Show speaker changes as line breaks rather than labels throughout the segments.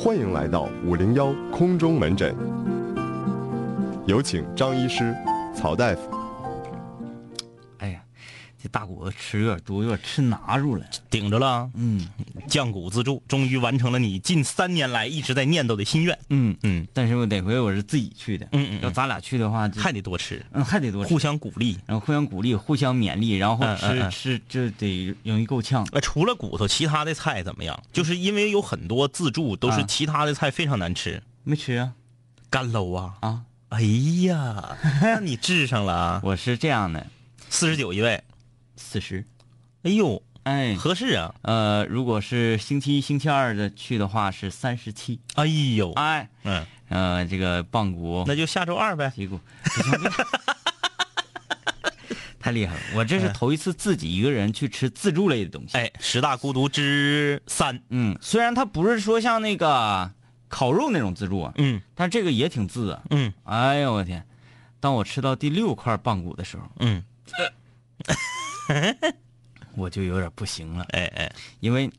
欢迎来到五零幺空中门诊，有请张医师、曹大夫。
这大骨头吃有点多，有点吃拿住了。
顶着了，
嗯
降骨自助，终于完成了你近三年来一直在念叨的心愿。
嗯
嗯，
但是我得亏我是自己去的。
嗯嗯嗯
要咱俩去的话，
还得多吃，
嗯还得多吃
互相鼓励。
然后互相鼓励，互相勉励，然后吃、吃就得容易够呛。
呃，除了骨头，其他的菜怎么样？就是因为有很多自助都是
啊
其他的菜非常难吃，
没吃啊
干搂啊！
啊！
哎呀，那你治上了啊！
我是这样的，
四十九一位，
四十。
哎呦，
哎，
合适啊！
呃，如果是星期一、星期二的去的话是三十七。
哎呦，
哎，
嗯，
呃，这个棒骨、
那就下周二呗。
脊骨，太厉害了！我这是头一次自己一个人去吃自助类的东西。
哎，十大孤独之三，
嗯，虽然它不是说像那个烤肉那种自助啊，
嗯
但这个也挺自啊。
嗯
哎呦我天！当我吃到第六块棒骨的时候，
嗯，
我就有点不行了，
哎哎，
因为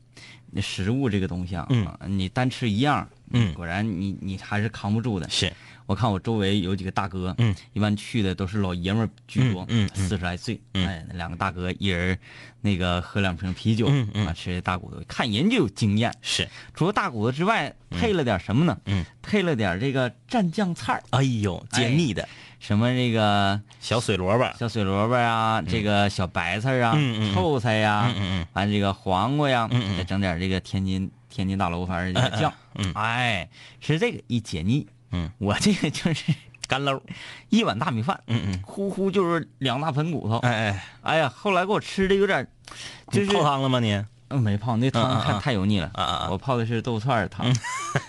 那食物这个东西啊，
嗯。
啊你单吃一样，
嗯。
果然你你还是扛不住的。
是，
我看我周围有几个大哥，
嗯，
一般去的都是老爷们儿居多，四十来岁，
嗯。
哎，那两个大哥一人那个喝两瓶啤酒，吃大骨头，看人就有经验。
是，
除了大骨头之外，配了点什么呢？
嗯，
配了点这个蘸酱菜儿。
哎呦，解腻的。
什么这个
小水萝卜，
小水萝卜啊，这个小白菜啊，臭菜呀，完这个黄瓜呀，再整点这个天津天津大楼反正这个酱，哎，吃这个一解腻。
嗯，
我这个就是
干搂，
一碗大米饭，
嗯嗯，
呼呼就是两大盆骨头。
哎哎，
哎呀，后来给我吃的有点，就是
泡汤了吗你？
嗯没泡，那汤太太油腻了。
啊啊啊
我泡的是豆串儿汤。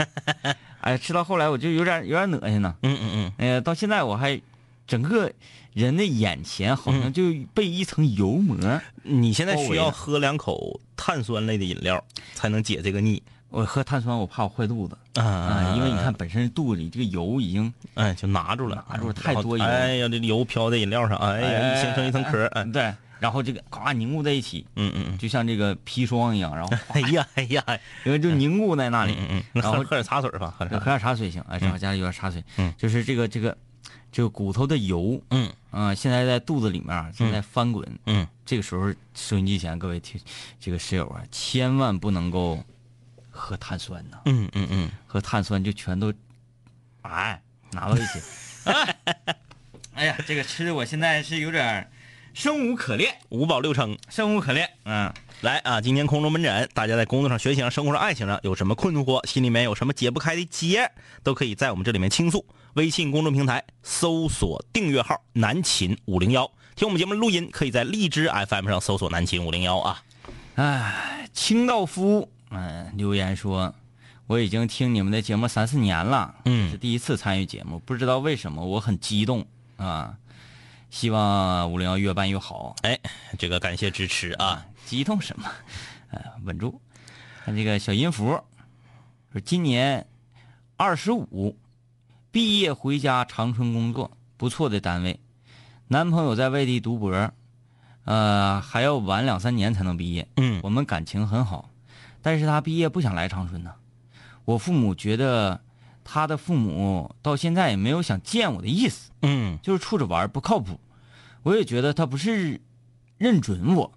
哎，吃到后来我就有点有点恶心呢。
嗯嗯嗯，
哎呀，到现在我还整个人的眼前好
嗯
像就被一层油膜。
你现在需要喝两口碳酸类的饮料才能解这个腻
我喝碳酸，我怕我坏肚子。
啊
啊，因为你看，本身肚子里这个油已经，
哎，就拿住了，
拿住了太多油。
哎呀，这油飘在饮料上，哎呀，一形成一层壳，哎，
对，然后这个咵凝固在一起，
嗯嗯嗯，
就像这个砒霜一样，然后
哎呀哎呀，
因为就凝固在那里。
嗯嗯，
然后
喝喝点茶水吧，喝点
喝点茶水行，哎，正好家里有点茶水。
嗯。
就是这个这个这个骨头的油，
嗯。
啊，现在在肚子里面啊正在翻滚。
嗯，
这个时候，收音机前各位听这个室友啊，千万不能够喝碳酸呢，
嗯嗯嗯，
喝碳酸就全都，哎，拿到一起。哎 哎呀，这个吃的我现在是有点生无可恋，
五饱六撑。
生无可恋。嗯，
来啊！今天空中门诊，大家在工作上、学习上、生活上、爱情上有什么困惑，心里面有什么解不开的结，都可以在我们这里面倾诉。微信公众平台搜索订阅号“南秦五零幺”，听我们节目录音可以在荔枝 FM 上搜索“南秦五零幺”啊。
哎，清道夫，嗯、留言说，我已经听你们的节目三四年了，
嗯
是第一次参与节目，不知道为什么我很激动啊，希望五零幺越办越好。
哎，这个感谢支持啊！
激动什么？呃，稳住。看这个小音符，说今年二十五，毕业回家长春工作，不错的单位。男朋友在外地读博，呃，还要晚两三年才能毕业。
嗯
我们感情很好，但是他毕业不想来长春呢。我父母觉得他的父母到现在也没有想见我的意思，
嗯
就是处着玩不靠谱。我也觉得他不是认准我，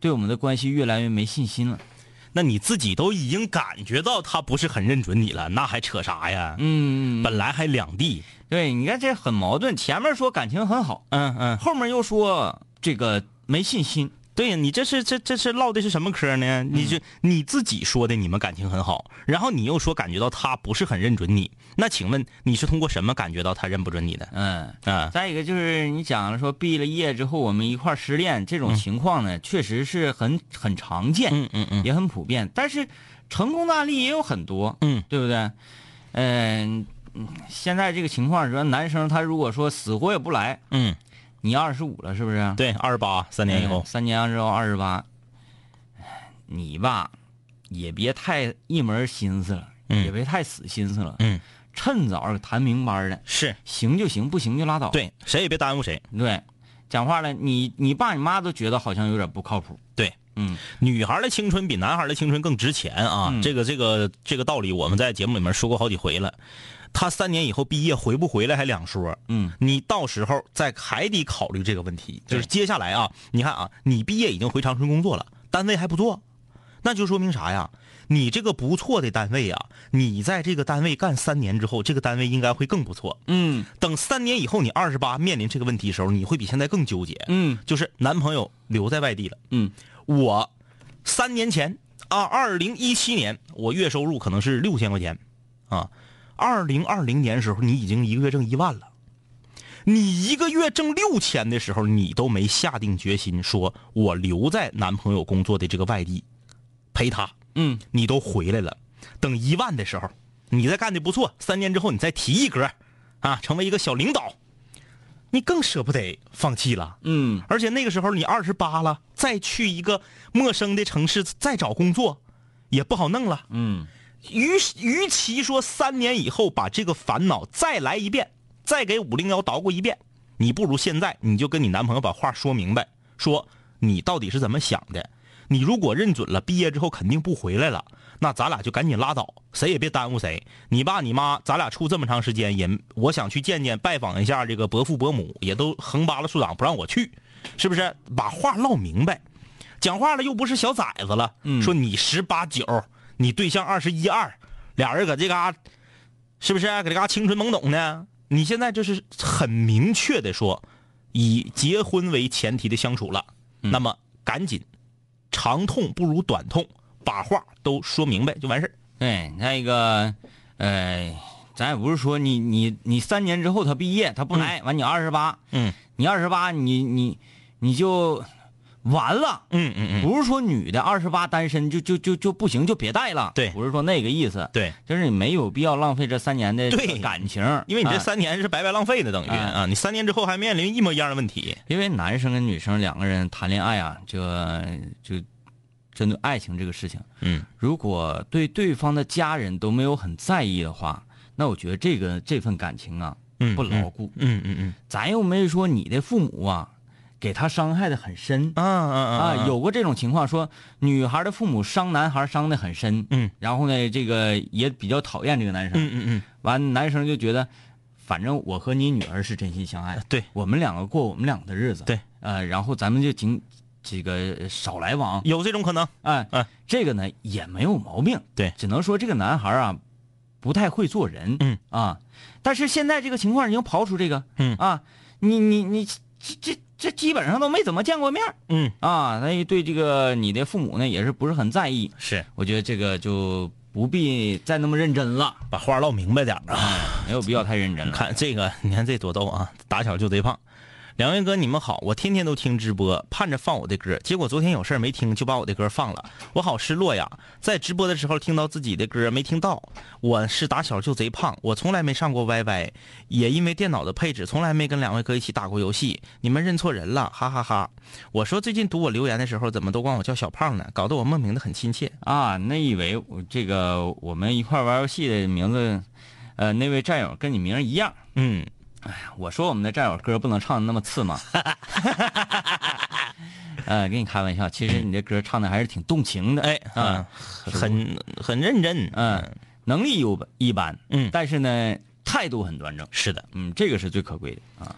对我们的关系越来越没信心了。
那你自己都已经感觉到他不是很认准你了，那还扯啥呀？
嗯，
本来还两地，
对，你看这很矛盾，前面说感情很好，
嗯嗯，
后面又说这个没信心。
对呀，你这是这这是唠的是什么嗑呢？你就你自己说的，你们感情很好，然后你又说感觉到他不是很认准你，那请问你是通过什么感觉到他认不准你的？
嗯，
啊，
再一个就是你讲了说毕了业之后我们一块儿失恋这种情况呢，确实是很很常见，
嗯嗯嗯
也很普遍。但是成功的案例也有很多，
嗯，
对不对？嗯、嗯现在这个情况，说男生他如果说死活也不来，
嗯，
你二十五了是不是？
对，二十八三年以后
嗯，三年之后二十八，你吧也别太一门心思了，
嗯
也别太死心思了，
嗯，
趁早谈明白了，
是
行就行，不行就拉倒。
对，谁也别耽误谁。
对，讲话了，你你爸你妈都觉得好像有点不靠谱，
对，
嗯，
女孩的青春比男孩的青春更值钱啊！
嗯
这个这个这个道理我们在节目里面说过好几回了。他三年以后毕业回不回来还两说。
嗯，
你到时候再还得考虑这个问题。就是接下来啊，你看啊，你毕业已经回长春工作了，单位还不错，那就说明啥呀？你这个不错的单位啊，你在这个单位干三年之后，这个单位应该会更不错。
嗯
等三年以后你二十八面临这个问题的时候，你会比现在更纠结。
嗯
就是男朋友留在外地了。
嗯
我三年前啊，二零一七年我月收入可能是六千块钱，啊，二零二零年时候你已经一个月挣一万了，你一个月挣六千的时候，你都没下定决心说我留在男朋友工作的这个外地陪他，
嗯。
你都回来了，等一万的时候，你再干的不错，三年之后你再提一格，啊，成为一个小领导，你更舍不得放弃了。
嗯。
而且那个时候你二十八了，再去一个陌生的城市再找工作，也不好弄了。
嗯
与与其说三年以后把这个烦恼再来一遍，再给五零幺捣鼓一遍，你不如现在你就跟你男朋友把话说明白，说你到底是怎么想的。你如果认准了毕业之后肯定不回来了，那咱俩就赶紧拉倒，谁也别耽误谁。你爸你妈，咱俩处这么长时间，也我想去见见拜访一下这个伯父伯母，也都横扒拉竖挡不让我去，是不是？把话唠明白，讲话了又不是小崽子了，说你十八九，你对象二十一二，俩人搁这嘎、是不是、搁这嘎、青春懵懂呢？你现在就是很明确的说，以结婚为前提的相处了，那么赶紧，长痛不如短痛，把话都说明白就完事儿。
对，再一个，呃，咱也不是说你你你三年之后他毕业他不来，完你二十八，
嗯
你二十八你你你就完了。
嗯嗯嗯，
不是说女的二十八单身就就就就不行就别带了，
对。
不是说那个意思，
对，
就是你没有必要浪费这三年的
对。
感情，
因为你这
啊。
三年是白白浪费的，等于
哎
啊，你三年之后还面临一模一样的问题。
因为男生跟女生两个人谈恋爱啊，这就针对爱情这个事情，
嗯，
如果对对方的家人都没有很在意的话，那我觉得这个这份感情啊
嗯
不牢固。
嗯嗯嗯，
咱又没说你的父母啊给他伤害的很深。
啊啊啊
啊，有过这种情况，说女孩的父母伤男孩伤的很深，
嗯，
然后呢，这个也比较讨厌这个男生，
嗯嗯嗯，
完男生就觉得，反正我和你女儿是真心相爱，
对。
我们两个过我们两个的日子，
对，
呃，然后咱们就仅这个少来往，
有这种可能。
哎，
哎
这个呢也没有毛病，
对。
只能说这个男孩啊不太会做人，
嗯。
啊，但是现在这个情况已经刨出这个，
嗯。
啊，你你你这这这基本上都没怎么见过面儿
嗯，
啊，那对这个你的父母呢也是不是很在意，
是
我觉得这个就不必再那么认真了，
把话唠明白点儿啊。
没有必要太认真了。
看这个，你看这多逗啊！打小就贼胖。两位哥，你们好，我天天都听直播，盼着放我的歌，结果昨天有事儿没听，就把我的歌放了，我好失落呀！在直播的时候听到自己的歌没听到，我是打小就贼胖，我从来没上过 YY，也因为电脑的配置，从来没跟两位哥一起打过游戏，你们认错人了，哈哈哈我说最近读我留言的时候，怎么都管我叫小胖呢？搞得我莫名的很亲切。
啊，那以为我这个我们一块玩游戏的名字，呃，那位战友跟你名一样。
嗯，
我说我们的战友歌不能唱的那么次嘛。呃，跟你开玩笑，其实你这歌唱的还是挺动情的。
哎，
啊，
很很认真。
嗯，能力有一般，
嗯
但是呢，态度很端正。
是的。
嗯，这个是最可贵的啊。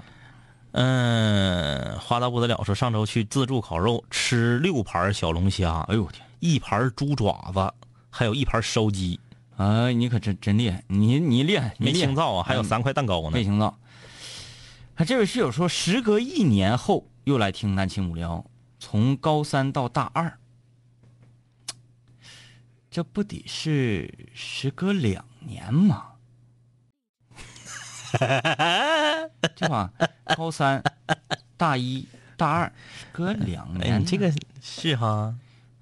嗯，花到不得了说上周去自助烤肉，吃六盘小龙虾，
哎呦我天！
一盘猪爪子，还有一盘烧鸡，
啊，你可真真厉害，你你厉害，
没清灶啊？还有
嗯
三块蛋糕呢
没。听到。啊，这位室友说，时隔一年后又来听南秦五聊，从高三到大二，这不得是时隔两年吗？对吧？高三、大一、大二，隔两
哎，
年，
你这个是哈，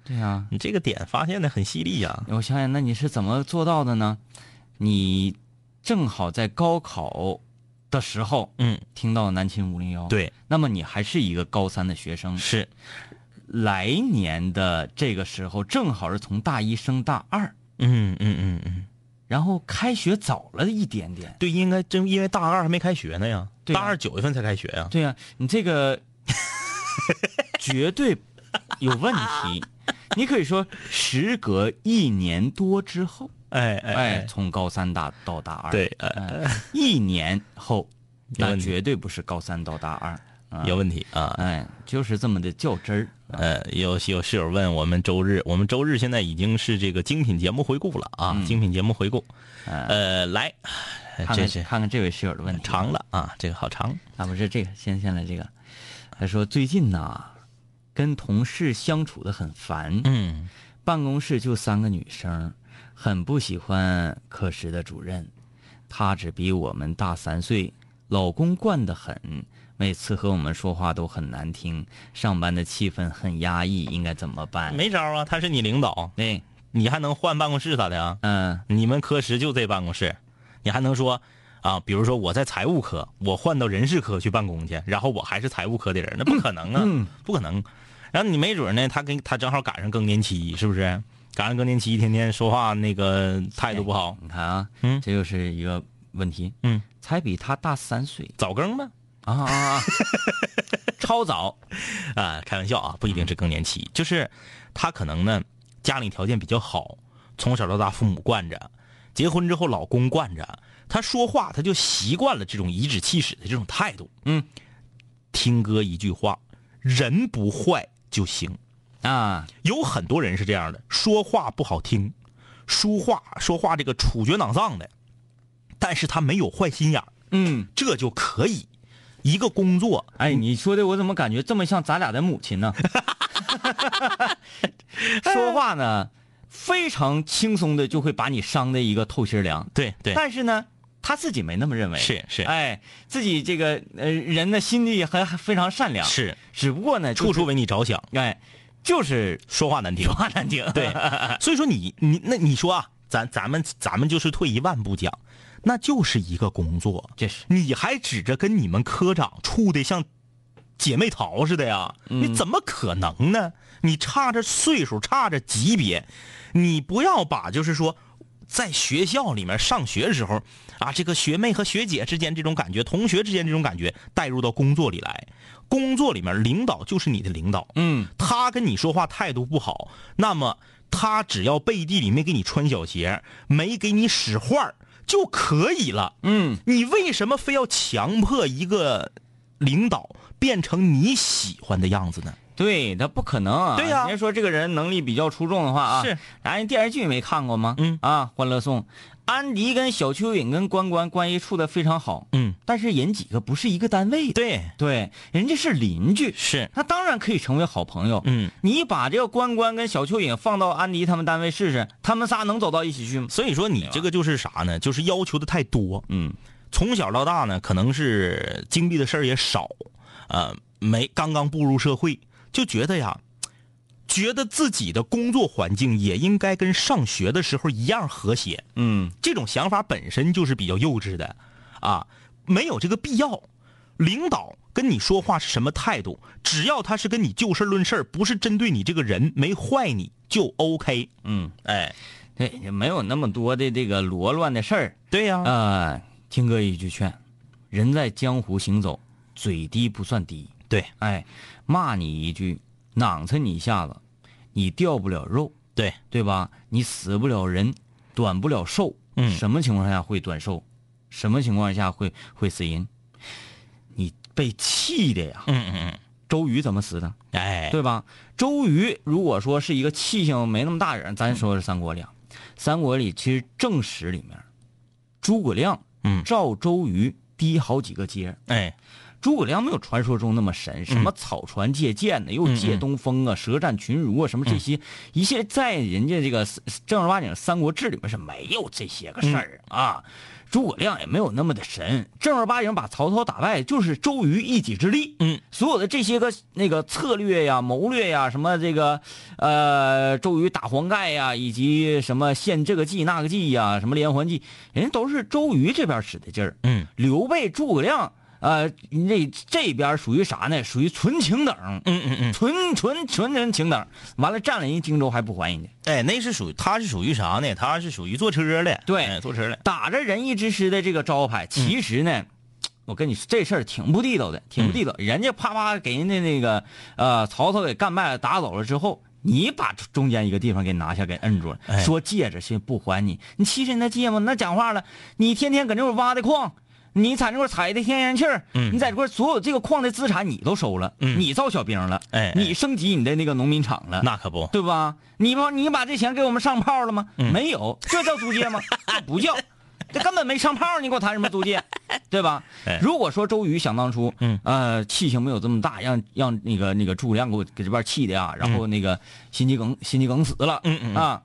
对呀、
你这个点发现的很犀利呀。
我想想，那你是怎么做到的呢？你正好在高考的时候
嗯，
听到南秦五零幺，，
对，
那么你还是一个高三的学生，
是，
来年的这个时候正好是从大一升大二，
嗯嗯嗯嗯，
然后开学早了一点点。
对，应该正因为大二还没开学呢呀，
对啊
大二九月份才开学呀。
对呀、你这个 绝对有问题。你可以说时隔一年多之后，
哎
哎，
哎
从高三大到大二，
对，
一年后，那绝对不是高三到大二，啊
有问题啊。
哎，就是这么的较真儿。
呃，有有室友问我们周日，我们周日现在已经是这个精品节目回顾了啊，精品节目回顾。呃，来，
看看
这是
看看这位室友的问题，
长了啊，这个好长。
啊，不是这个，先先来这个。他说最近呐，跟同事相处的很烦，
嗯
办公室就三个女生，很不喜欢科室的主任，他只比我们大三岁，老公惯得很，每次和我们说话都很难听，上班的气氛很压抑，应该怎么办？
没招啊，他是你领导，
对，
你还能换办公室咋的呀？
嗯
你们科室就这办公室，你还能说啊？比如说我在财务科，我换到人事科去办公去，然后我还是财务科的人，那不可能啊，
嗯
不可能。然后你没准呢，他跟他正好赶上更年期，是不是？赶上更年期，天天说话那个态度不好，
你看啊，
嗯？
这就是一个问题，
嗯，
才比他大三岁。
早更呗。
啊啊啊，超早，
啊，开玩笑啊，不一定是更年期，就是他可能呢家里条件比较好，从小到大父母惯着，结婚之后老公惯着，他说话他就习惯了这种颐指气使的这种态度。
嗯，
听哥一句话，人不坏就行。
啊，
有很多人是这样的，说话不好听，说话说话这个处决囊脏的，但是他没有坏心眼儿
嗯。
这就可以。一个工作，
哎，你说的我怎么感觉这么像咱俩的母亲呢？说话呢，非常轻松的就会把你伤的一个透心凉。
对对，
但是呢，他自己没那么认为。
是是
哎，自己这个呃人的心地还还非常善良。，
是
只不过呢，就是
处处为你着想，
哎，就是
说话难听
说。话难听。
对，所以说你你那你说啊，咱咱们咱们就是退一万步讲，那就是一个工作，
这是
你还指着跟你们科长处的像姐妹淘似的呀？你怎么可能呢？你差着岁数，差着级别，你不要把就是说。在学校里面上学的时候，啊，这个学妹和学姐之间这种感觉，同学之间这种感觉，带入到工作里来。工作里面，领导就是你的领导，
嗯，
他跟你说话态度不好，那么他只要背地里没给你穿小鞋，没给你使坏儿就可以了。
嗯，
你为什么非要强迫一个领导变成你喜欢的样子呢？
对他不可能啊。
对呀
人家说这个人能力比较出众的话啊，
是。
咱人电视剧没看过吗？
嗯
啊，《欢乐颂》，安迪跟小蚯蚓跟关关关系处的非常好。
嗯，
但是人几个不是一个单位的。
对，
对，人家是邻居，
是，
那当然可以成为好朋友。
嗯，
你把这个关关跟小蚯蚓放到安迪他们单位试试，他们仨能走到一起去吗？
所以说你这个就是啥呢？就是要求的太多。
嗯
从小到大呢，可能是经历的事儿也少，呃，没刚刚步入社会，就觉得呀，觉得自己的工作环境也应该跟上学的时候一样和谐。
嗯
这种想法本身就是比较幼稚的，啊，没有这个必要。领导跟你说话是什么态度？只要他是跟你就事论事不是针对你这个人，没坏你就 OK。
嗯，
哎，
对，也没有那么多的这个罗乱的事儿。
对呀、
呃，听哥一句劝，人在江湖行走，嘴低不算低。
对
哎，骂你一句，囊呲你一下子，你掉不了肉，
对，
对吧？你死不了人，短不了寿。
嗯
什么情况下会短寿？什么情况下会会死人？你被气的呀！
嗯嗯嗯，
周瑜怎么死的？
哎，
对吧？周瑜如果说是一个气性没那么大人，咱说是三国里啊，三国里其实正史里面，诸葛亮
嗯
照周瑜低好几个阶。
哎，
诸葛亮没有传说中那么神，什么草船借箭呢，又借东风啊，舌战群儒啊，什么这些一切，在人家这个正儿八经《三国志》里面是没有这些个事儿啊。诸葛亮也没有那么的神，正儿八经把曹操打败就是周瑜一己之力。
嗯，
所有的这些个那个策略呀、谋略呀，什么这个呃周瑜打黄盖呀，以及什么献这个计那个计呀，什么连环计，人家都是周瑜这边使的劲儿。
嗯
刘备、诸葛亮，呃，这这边属于啥呢？属于纯情等，
嗯嗯嗯，
纯纯纯纯情等。完了，占了人荆州还不还人家，
哎，那是属于他是属于啥呢？他是属于坐车的，
对
哎坐车的，
打着仁义之师的这个招牌，其实呢。我跟你说，这事儿挺不地道的，挺不地道。人家啪啪给人家那个呃曹操给干败了，打走了之后，你把中间一个地方给拿下，给摁住了，
哎
说借着先不还你，你其实你那借吗？那讲话了，你天天搁那块挖的矿，你在那块儿采的天然气儿，
嗯。
你在这块所有这个矿的资产你都收了，
嗯。
你造小兵了，
哎哎。
你升级你的那个农民厂了，
那可不，
对吧？你把你把这钱给我们上炮了吗？
嗯。
没有，这叫租借吗？这不叫，这根本没上炮，你给我谈什么租借，对吧？
哎？
如果说周瑜想当初，
嗯。
呃，气性没有这么大，让让那个那个诸葛亮给我给这边气的呀，然后那个心肌梗心肌梗死了，
嗯嗯嗯
啊，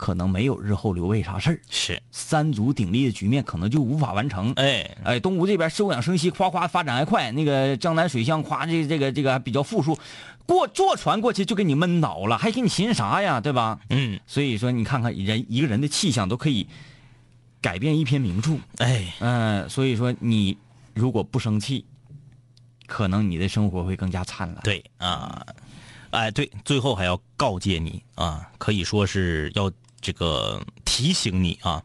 可能没有日后刘备啥事儿，
是，
三足鼎立的局面可能就无法完成。
哎，
哎，东吴这边休养生息，夸夸发展还快，那个江南水乡夸这这个这个还比较富庶，过坐船过去就给你闷倒了，还给你寻啥呀，对吧？
嗯，
所以说你看看人一个人的气象都可以改变一篇名著，
哎，
嗯、所以说你如果不生气，可能你的生活会更加灿烂。
对啊，哎，对，最后还要告诫你啊，可以说是要这个提醒你啊，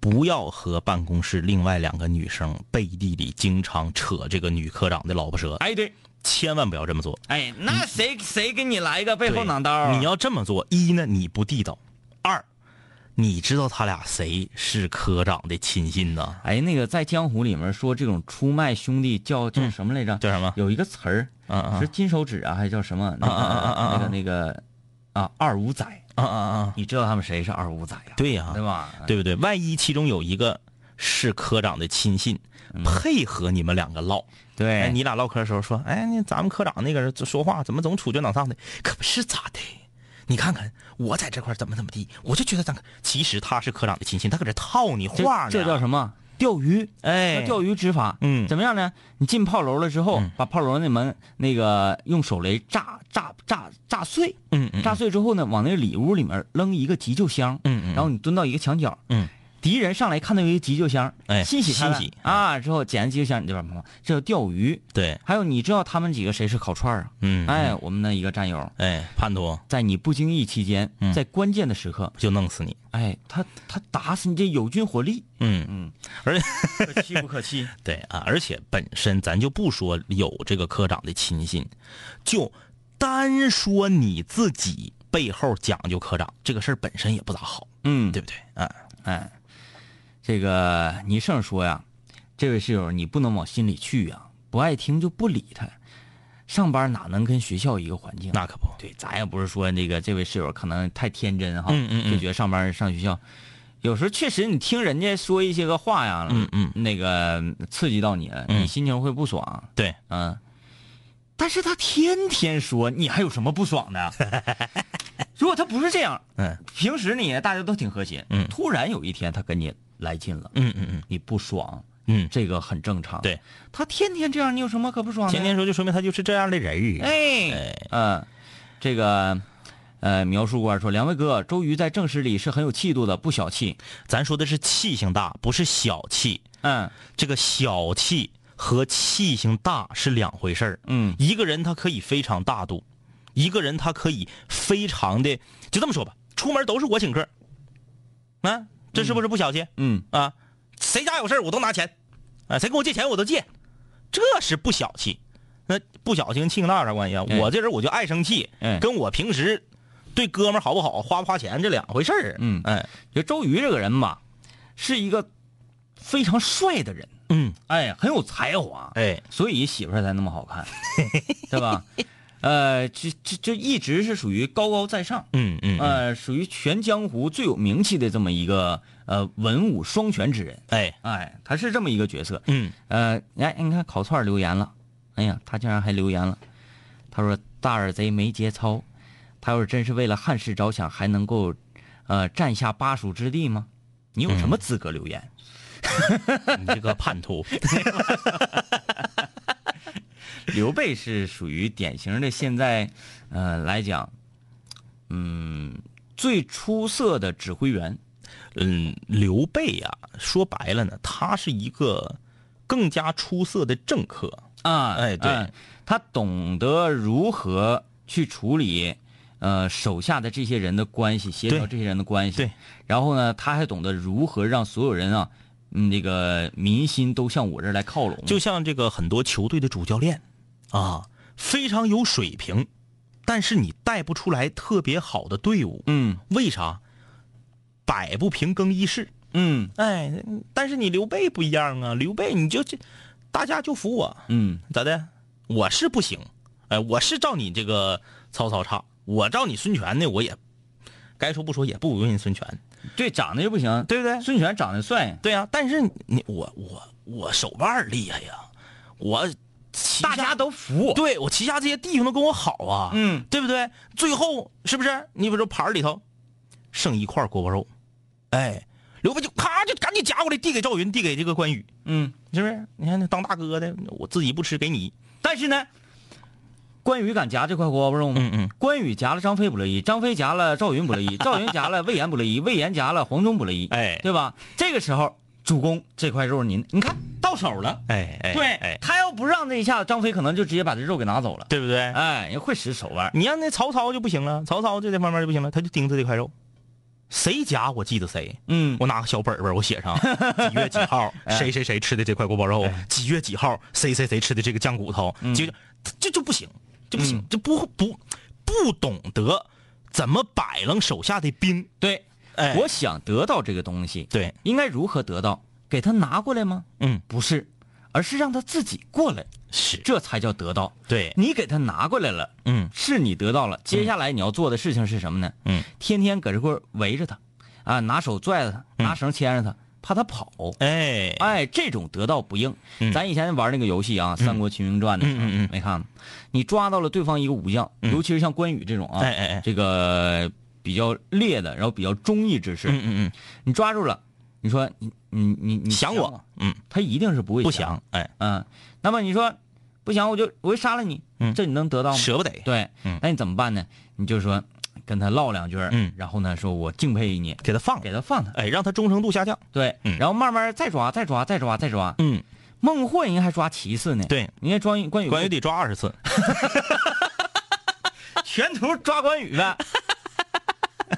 不要和办公室另外两个女生背地里经常扯这个女科长的老婆舌，
哎，对，
千万不要这么做。
哎，那谁谁给你来一个背后
对
囊刀啊？
你要这么做，一呢你不地道，二，你知道他俩谁是科长的亲信呢？
哎，那个在江湖里面说这种出卖兄弟叫叫什么来着？
叫什么？
有一个词儿，
啊啊
是金手指啊，还是叫什么？那个那个啊，二五仔，
啊啊啊！
你知道他们谁是二五仔呀、
对呀、
对吧？
对不对？万一其中有一个是科长的亲信，配合你们两个唠，哎，
对，
你俩唠嗑的时候说，哎，那咱们科长那个人说话怎么总杵脚挡上的？可不是咋的？你看看我在这块怎么怎么地，我就觉得咱其实他是科长的亲信，他搁这套你话呢。
这叫什么？钓鱼，
哎。
钓鱼执法。
嗯。
怎么样呢？你进炮楼了之后，把炮楼那门那个用手雷炸炸炸炸碎，
嗯嗯
炸碎之后呢，往那个里屋里面扔一个急救箱，
嗯嗯。
然后你蹲到一个墙角，
嗯，
敌人上来看到有一个急救箱，
哎
欣喜
欣喜
啊，之后捡急救箱，你这边跑，这叫钓鱼。
对，
还有，你知道他们几个谁是烤串儿啊？
嗯
哎，我们的一个战友，
哎，叛徒
在你不经意期间，
嗯。
在关键的时刻，
就弄死你。
哎，他他打死你这友军火力，
嗯。
嗯，
而且
可气不可气？
对啊，而且本身咱就不说有这个科长的亲信，就单说你自己背后讲究科长这个事儿本身也不咋好，
嗯，
对不对？啊，
哎，这个倪胜说呀，这位室友你不能往心里去呀，不爱听就不理他。上班哪能跟学校一个环境？
那可不。
对，咱也不是说那个这位室友可能太天真哈，
嗯嗯嗯
就觉得上班上学校，有时候确实你听人家说一些个话呀，
嗯嗯
那个刺激到你了，
嗯
你心情会不爽，
对，
嗯。但是他天天说，你还有什么不爽的？如果他不是这样，
嗯
平时你大家都挺和谐，
嗯
突然有一天他跟你来劲了，
嗯嗯嗯
你不爽，
嗯，
这个很正常。
对，
他天天这样，你有什么可不爽的？
天天说就说明他就是这样的人。
哎，
哎
嗯、这个呃，描述官说，两位哥，周瑜在正史里是很有气度的，不小气。
咱说的是气性大，不是小气。
嗯
这个小气和气性大是两回事儿。
嗯
一个人他可以非常大度，一个人他可以非常的，就这么说吧，出门都是我请客。啊，这是不是不小气？
嗯，
啊，谁家有事儿我都拿钱，啊，谁跟我借钱我都借，这是不小气。那不小气跟气性大有啥关系啊？
哎
我这人我就爱生气，
嗯
跟我平时对哥们儿好不好，花不花钱这两回事儿。
嗯
哎，
就周瑜这个人吧，是一个非常帅的人，
嗯，
哎，很有才华，
哎，
所以媳妇儿才那么好看，对吧？呃，这这这一直是属于高高在上，
嗯嗯，嗯
呃，属于全江湖最有名气的这么一个呃文武双全之人，
哎，
哎，他是这么一个角色。
嗯，
呃，哎，你看烤串留言了，哎呀，他竟然还留言了，他说大耳贼没节操，他要是真是为了汉室着想，还能够呃占下巴蜀之地吗？你有什么资格留言？
你这个叛徒，
刘备是属于典型的现在，呃来讲，嗯，最出色的指挥员。
嗯，刘备呀、说白了呢，他是一个更加出色的政客。
啊，
哎对
嗯他懂得如何去处理，呃，手下的这些人的关系，协调这些人的关系。
对，
然后呢，他还懂得如何让所有人啊，嗯，那个民心都向我这儿来靠拢。
就像这个很多球队的主教练啊，非常有水平，但是你带不出来特别好的队伍，
嗯
为啥？摆不平更衣室。
嗯
哎，但是你刘备不一样啊，刘备你就这，大家就服我，
嗯
咋的？我是不行，哎，我是照你这个曹操差，我照你孙权呢，我也该说不说，也不如人孙权，
对，长得就不行，
对不对？
孙权长得帅，
对呀、但是你我我我手腕儿厉害呀，我
大家都服我。
对我旗下这些弟兄都跟我好啊，
嗯，
对不对？最后是不是？你比如说盘里头剩一块锅包肉，哎，刘备就咔就赶紧夹过来递给赵云，递给这个关羽，
嗯，
是不是？你看那当大哥的，我自己不吃给你，
但是呢，关羽敢夹这块锅包肉吗？
嗯嗯
关羽夹了张飞不乐意，张飞夹了赵云不乐意，赵云夹了魏延不乐意，魏延夹了黄忠不乐意，
哎
对吧？这个时候，主公这块肉您你看到手了，
哎哎，
对、
哎，
他要不让这一下子，张飞可能就直接把这肉给拿走了。
对不对？
哎，人会使手腕。
你让那曹操就不行了，曹操这这方面就不行了，他就盯着这块肉，谁夹我记得谁，
嗯，
我拿个小本本，我写上 几月几号谁谁谁吃的这块锅包肉，几月几号谁谁谁吃的这个酱骨头，就这就不行，就不行，就不不不懂得怎么摆弄手下的兵。
对，
哎
我想得到这个东西，
对，
应该如何得到？给他拿过来吗？
嗯，
不是，而是让他自己过来，
是，
这才叫得到。
对，
你给他拿过来了，
嗯
是你得到了。接下来你要做的事情是什么呢？
嗯，
天天搁这块儿围着他，啊，拿手拽着他，拿绳牵着他，怕他跑。
哎
哎，这种得到不应。
嗯
咱以前玩那个游戏啊，三国群英传》的时候，
嗯嗯嗯
没看吗？你抓到了对方一个武将，尤其是像关羽这种啊，
哎哎哎
这个比较烈的，然后比较忠义之士，
嗯嗯嗯。
你抓住了，你说你你你你
嗯，想我，嗯，
他一定是不会
不想，哎，
嗯，那么你说不想，我就我就杀了你，
嗯。
这你能得到吗？
舍不得，
对，
嗯。
那你怎么办呢？你就说跟他唠两句
嗯。
然后呢，说我敬佩你，
给他放，
给他放他，
哎，让他忠诚度下降。
对，
嗯。
然后慢慢再抓，再抓，再抓，再抓。
嗯，
孟获人家还抓七次呢，，
对，
人家抓关羽，
关羽得抓二十次。
全图抓关羽呗，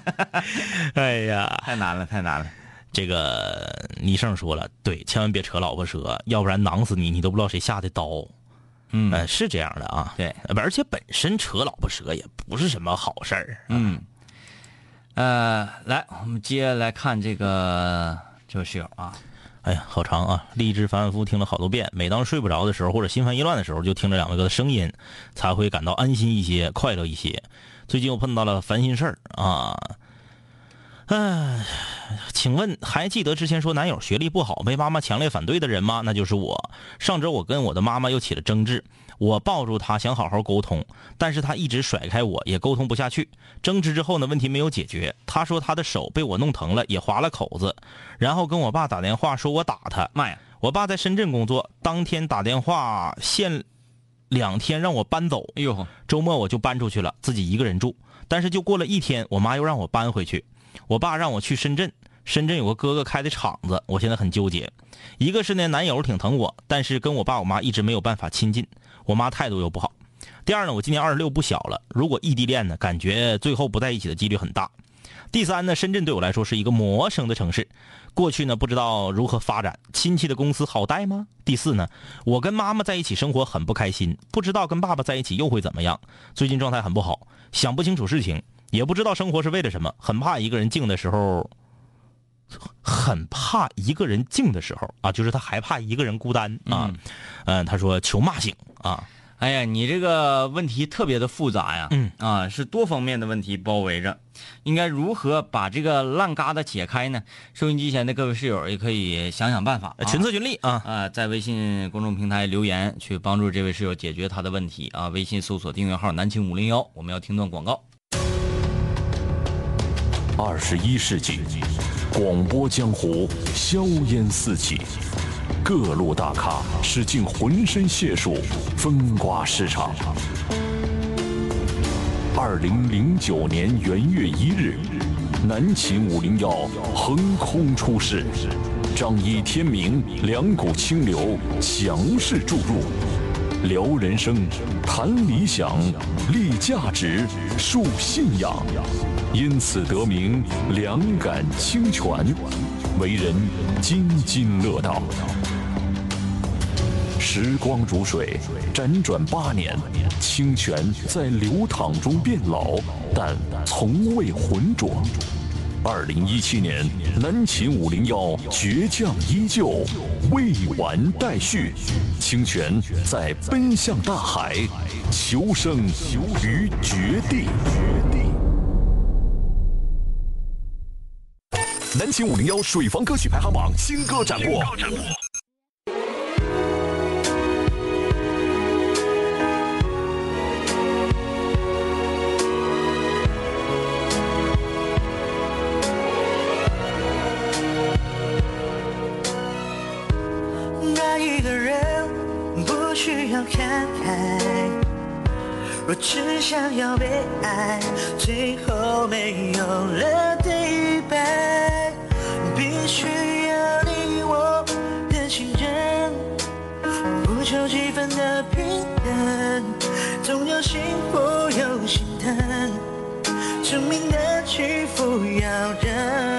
哎呀，
太难了，太难了。
这个倪胜说了，对，千万别扯老婆舌，要不然囊死你，你都不知道谁下的刀。
嗯
呃，是这样的啊。
对
呃，而且本身扯老婆舌也不是什么好事儿。
嗯，呃，来，我们接下来看这个这位室友啊，
哎呀，好长啊！荔枝反反复复听了好多遍，每当睡不着的时候或者心烦意乱的时候，就听着两位哥的声音，才会感到安心一些，快乐一些。最近又碰到了烦心事儿啊，哎，请问还记得之前说男友学历不好，被妈妈强烈反对的人吗？那就是我。上周我跟我的妈妈又起了争执，我抱住她想好好沟通，但是她一直甩开我，也沟通不下去。争执之后呢，问题没有解决。她说她的手被我弄疼了，也划了口子，然后跟我爸打电话说我打她。
妈呀，
我爸在深圳工作，当天打电话限两天让我搬走，
哎呦，
周末我就搬出去了，自己一个人住。但是就过了一天，我妈又让我搬回去。我爸让我去深圳，深圳有个哥哥开的厂子，我现在很纠结。一个是那男友挺疼我，但是跟我爸我妈一直没有办法亲近，我妈态度又不好。第二呢，我今年二十六不小了，如果异地恋呢，感觉最后不在一起的几率很大。第三呢，深圳对我来说是一个陌生的城市，过去呢不知道如何发展，亲戚的公司好带吗？第四呢，我跟妈妈在一起生活很不开心，不知道跟爸爸在一起又会怎么样。最近状态很不好，想不清楚事情，也不知道生活是为了什么，很怕一个人静的时候，很怕一个人静的时候啊，就是他害怕一个人孤单啊。嗯、他说求骂醒啊，
哎呀，你这个问题特别的复杂呀，
嗯
啊，是多方面的问题包围着，应该如何把这个烂疙瘩解开呢？收音机前的各位室友也可以想想办法、啊，
群策群力啊。
啊，在微信公众平台留言去帮助这位室友解决他的问题啊！微信搜索订阅号“南青五零幺”，我们要听段广告。
二十一世纪，广播江湖硝烟四起，各路大咖使尽浑身解数风刮市场。二零零九年元月一日，南秦五零幺横空出世，仗义天明，两股清流强势注入，聊人生，谈理想，立价值，树信仰。因此得名两感清泉，为人津津乐道。时光如水，辗转八年，清泉在流淌中变老，但从未浑浊。二零一七年，南秦五零幺倔强依旧，未完待续。清泉在奔向大海，求生于绝地。南秦五零幺水房歌曲排行榜新歌展播。
若只想要被爱，最后没有了对白，必须要你我的信任，不求几分的平等，总有幸福有心疼，生命的起伏要忍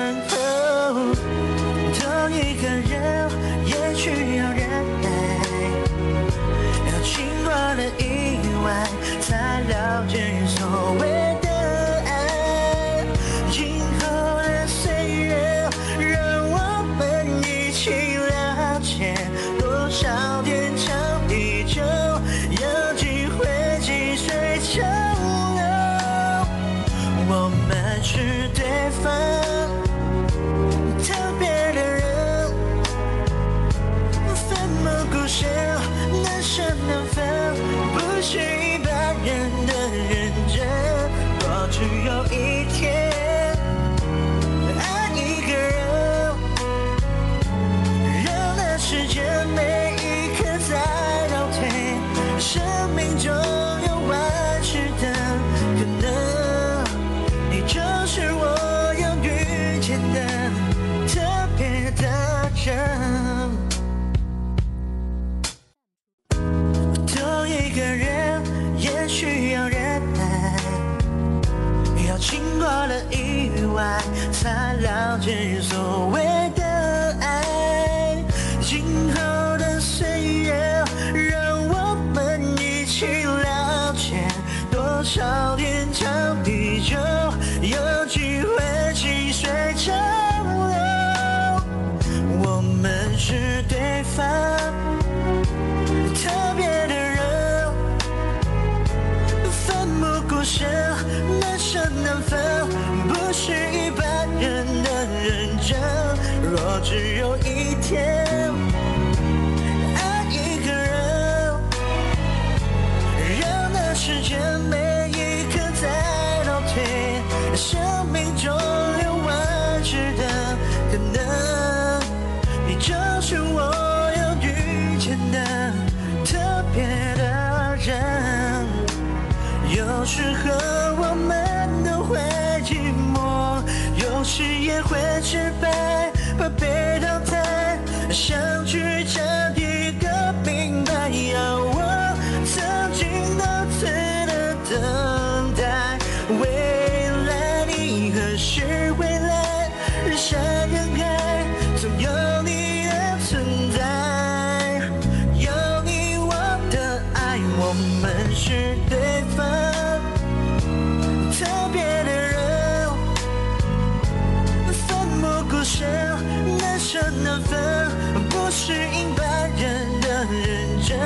是一般人的认真。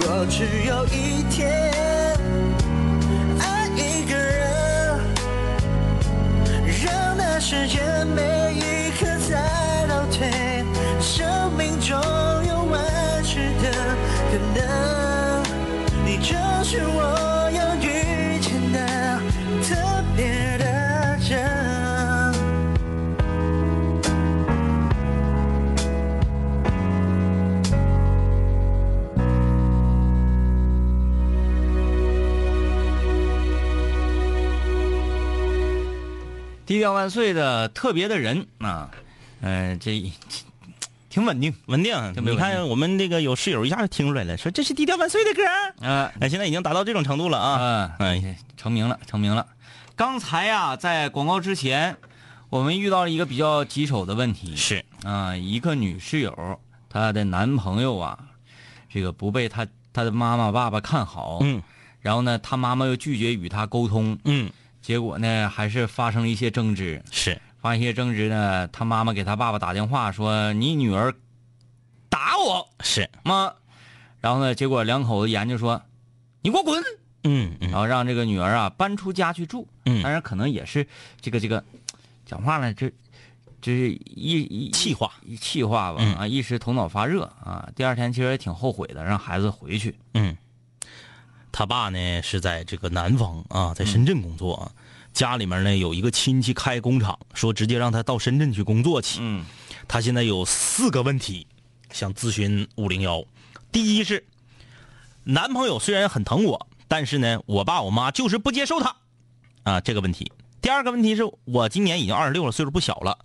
若只有一天万岁的特别的人
啊，呃，这挺稳定，
稳定你看我们那个有室友一下就听出来了，说这是低调万岁的歌。
啊
哎，现在已经达到这种程度了啊！
啊，
哎，
成名了，成名了。刚才呀、在广告之前，我们遇到了一个比较棘手的问题，
是
啊，一个女室友，她的男朋友啊，这个不被她她的妈妈爸爸看好，
嗯
然后呢，她妈妈又拒绝与她沟通，
嗯，
结果呢，还是发生了一些争执。
是
发生一些争执呢，他妈妈给他爸爸打电话说：“你女儿打我
是，
妈。”然后呢，结果两口子研究说：“你给我滚！”
嗯嗯
然后让这个女儿啊搬出家去住。
嗯
当然可能也是这个这个，讲话呢，这这是一一
气话
一气话吧
嗯
啊，一时头脑发热啊。第二天其实也挺后悔的，让孩子回去。
嗯，他爸呢是在这个南方啊，在深圳工作啊。家里面呢有一个亲戚开工厂，说直接让他到深圳去工作去。
嗯
他现在有四个问题想咨询五零幺。第一是，男朋友虽然很疼我，但是呢，我爸我妈就是不接受他啊这个问题。第二个问题是我今年已经二十六了，岁数不小了，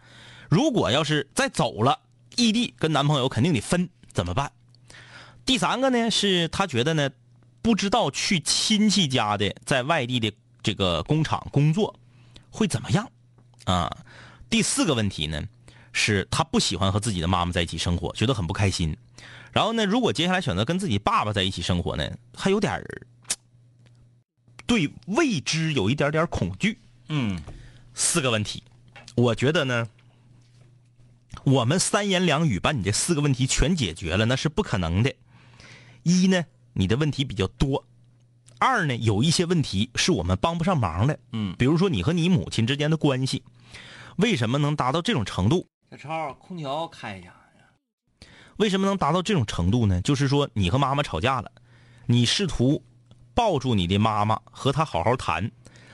如果要是再走了，异地跟男朋友肯定得分，怎么办？第三个呢是他觉得呢，不知道去亲戚家的在外地的这个工厂工作会怎么样啊？第四个问题呢，是他不喜欢和自己的妈妈在一起生活，觉得很不开心。然后呢，如果接下来选择跟自己爸爸在一起生活呢，还有点 对未知有一点点恐惧。
嗯
四个问题，我觉得呢，我们三言两语把你这四个问题全解决了，那是不可能的。一呢，你的问题比较多；二呢，有一些问题是我们帮不上忙的。
嗯，
比如说你和你母亲之间的关系，为什么能达到这种程度？
小超，空调开一下。
为什么能达到这种程度呢？就是说，你和妈妈吵架了，你试图抱住你的妈妈和她好好谈，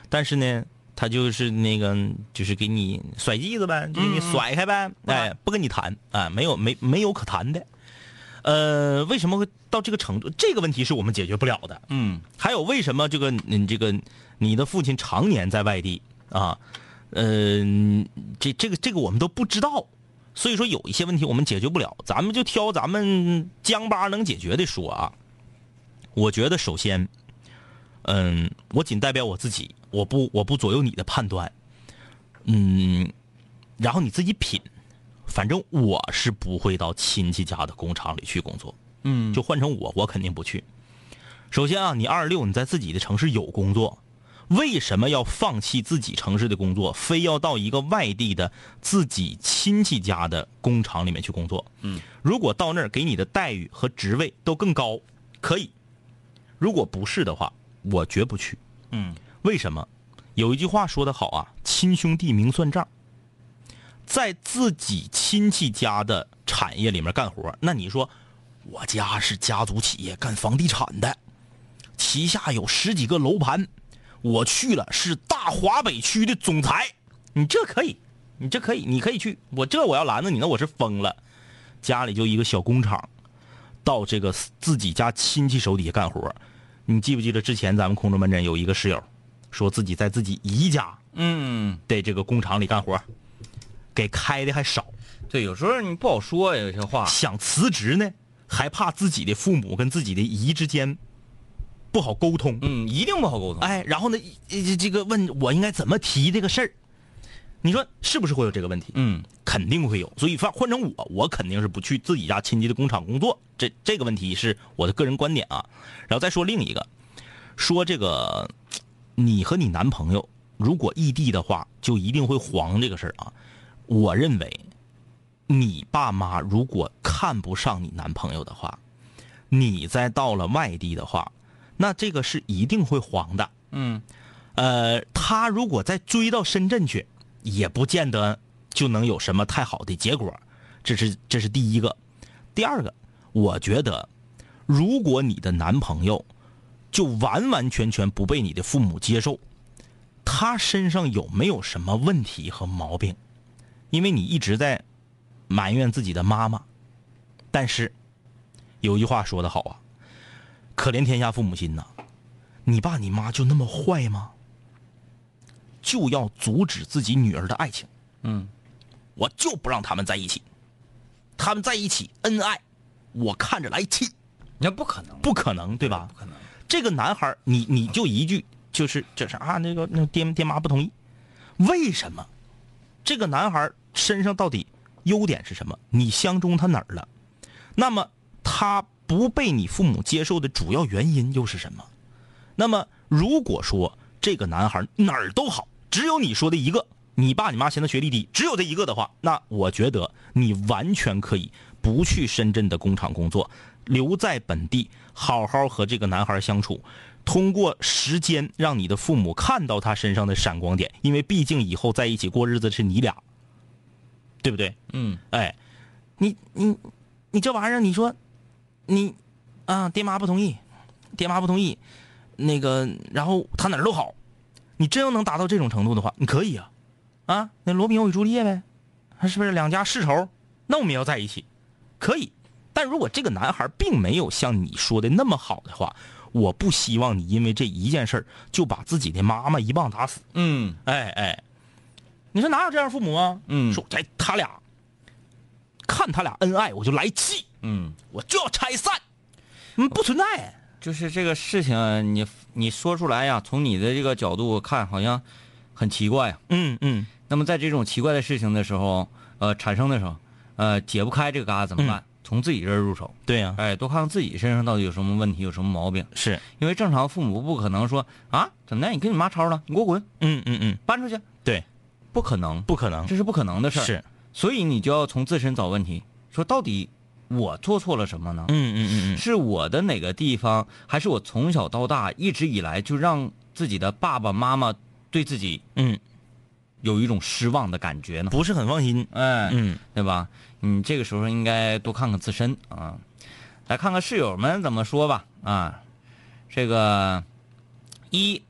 但是呢，她就是那个就是给你甩剂子呗，就给你甩开呗，哎，不跟你谈，啊，没有没没有可谈的。呃，为什么会到这个程度？这个问题是我们解决不了的。
嗯
还有为什么这个你这个你的父亲常年在外地啊？呃，这这个这个我们都不知道，所以说有一些问题我们解决不了，咱们就挑咱们江巴能解决的说啊。我觉得首先，嗯，我仅代表我自己，我不我不左右你的判断，嗯，然后你自己品。反正我是不会到亲戚家的工厂里去工作，
嗯，
就换成我，我肯定不去。首先啊，你二十六，你在自己的城市有工作，为什么要放弃自己城市的工作，非要到一个外地的自己亲戚家的工厂里面去工作？
嗯，
如果到那儿给你的待遇和职位都更高，可以；如果不是的话，我绝不去。
嗯
为什么？有一句话说得好啊，亲兄弟明算账。在自己亲戚家的产业里面干活，那你说，我家是家族企业，干房地产的，旗下有十几个楼盘，我去了是大华北区的总裁，你这可以，你这可以，你可以去，我这我要拦着你，那我是疯了。家里就一个小工厂，到这个自己家亲戚手底下干活，你记不记得之前咱们空中门诊有一个室友，说自己在自己姨家
嗯，
的这个工厂里干活，给开的还少，
对，有时候你不好说呀，有些话。
想辞职呢，还怕自己的父母跟自己的姨之间不好沟通，
嗯，一定不好沟通。
哎，然后呢，这这个问我应该怎么提这个事儿？你说是不是会有这个问题？
嗯
肯定会有。所以换换成我，我肯定是不去自己家亲戚的工厂工作。这这个问题是我的个人观点啊。然后再说另一个，说这个你和你男朋友如果异地的话，就一定会黄这个事儿啊。我认为，你爸妈如果看不上你男朋友的话，你再到了外地的话，那这个是一定会黄的。
嗯
呃，他如果再追到深圳去，也不见得就能有什么太好的结果。这是这是第一个。第二个，我觉得，如果你的男朋友就完完全全不被你的父母接受，他身上有没有什么问题和毛病？因为你一直在埋怨自己的妈妈，但是有一句话说的好啊，可怜天下父母心呐。你爸你妈就那么坏吗？就要阻止自己女儿的爱情，
嗯
我就不让他们在一起。他们在一起恩爱，我看着来气，
那不可能，
不可能对吧
不？可能。
这个男孩，你你就一句就是这是啊，那个那爹爹妈不同意，为什么？这个男孩身上到底优点是什么？你相中他哪儿了？那么他不被你父母接受的主要原因又是什么？那么，如果说这个男孩哪儿都好，只有你说的一个，你爸你妈嫌他学历低，只有这一个的话，那我觉得你完全可以不去深圳的工厂工作，留在本地，好好和这个男孩相处。通过时间让你的父母看到他身上的闪光点，因为毕竟以后在一起过日子是你俩，对不对？
嗯，
哎，你你你这玩意儿，你说你啊，爹妈不同意，爹妈不同意，那个，然后他哪儿都好，你真要能达到这种程度的话，你可以啊，啊，那罗密欧与朱丽叶呗，是不是两家世仇？那我们要在一起，可以。但如果这个男孩并没有像你说的那么好的话，我不希望你因为这一件事儿就把自己的妈妈一棒打死。
嗯
哎哎，你说哪有这样父母啊？
嗯
说哎他俩看他俩恩爱我就来气，
嗯，
我就要拆散，嗯，不存在。
就是这个事情，你你说出来呀，从你的这个角度看，好像很奇怪呀。
嗯嗯
那么在这种奇怪的事情的时候，呃，产生的时候，呃，解不开这个疙瘩怎么办？从自己这儿入手，
对呀、
哎，多看看自己身上到底有什么问题，有什么毛病。
是，
因为正常父母不可能说啊，怎么的？你跟你妈吵了，你给我滚，
嗯嗯嗯，
搬出去，
对，
不可能，
不可能
这是不可能的事儿。
是，
所以你就要从自身找问题，说到底我做错了什么呢？
嗯嗯嗯嗯，
是我的哪个地方，还是我从小到大一直以来就让自己的爸爸妈妈对自己
嗯，
有一种失望的感觉呢？
不是很放心。
哎，
嗯
对吧？你这个时候应该多看看自身啊，来看看室友们怎么说吧啊。这个一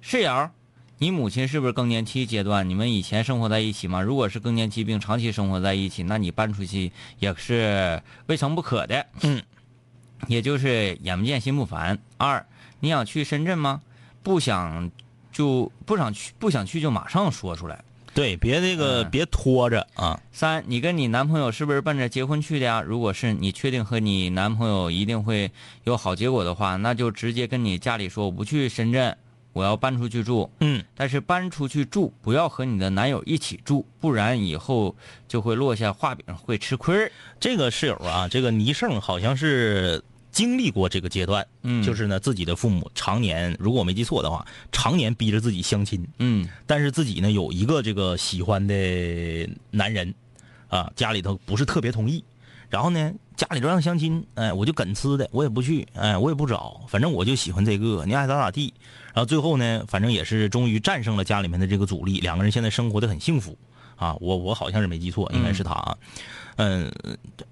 室友，你母亲是不是更年期阶段？你们以前生活在一起吗？如果是更年期并长期生活在一起，那你搬出去也是未尝不可的。
嗯，
也就是眼不见心不烦。二，你想去深圳吗？不想就不想去，不想去就马上说出来。
对，别那个、
嗯
别拖着啊。
三，你跟你男朋友是不是奔着结婚去的呀？如果是你确定和你男朋友一定会有好结果的话，那就直接跟你家里说，我不去深圳，我要搬出去住。
嗯，
但是搬出去住，不要和你的男友一起住，不然以后就会落下画饼，会吃亏。
这个室友啊，这个倪胜好像是经历过这个阶段，
嗯。
就是呢，自己的父母常年，如果我没记错的话，常年逼着自己相亲。
嗯。
但是自己呢有一个这个喜欢的男人，啊，家里头不是特别同意，然后呢家里头让相亲，哎，我就梗呲的，我也不去，哎，我也不找，反正我就喜欢这个，你爱咋咋地。然后最后呢，反正也是终于战胜了家里面的这个阻力，两个人现在生活的很幸福，啊，我我好像是没记错，应该是他啊，嗯，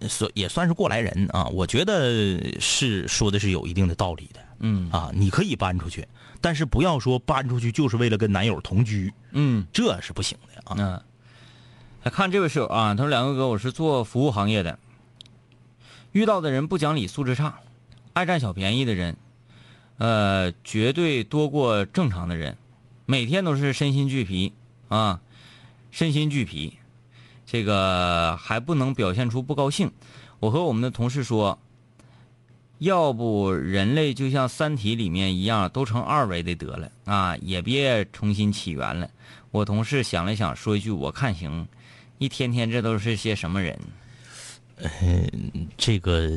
算也算是过来人啊，我觉得是说的是有一定的道理的。
嗯
啊，你可以搬出去，但是不要说搬出去就是为了跟男友同居，
嗯
这是不行的啊。
嗯。来看这位室友啊，他说两个哥，我是做服务行业的，遇到的人不讲理、素质差、爱占小便宜的人，呃，绝对多过正常的人，每天都是身心俱疲啊，身心俱疲，这个还不能表现出不高兴。我和我们的同事说，要不人类就像《三体》里面一样，都成二维的得了啊，也别重新起源了。我同事想了想，说一句：“我看行。”一天天这都是些什么人？
这个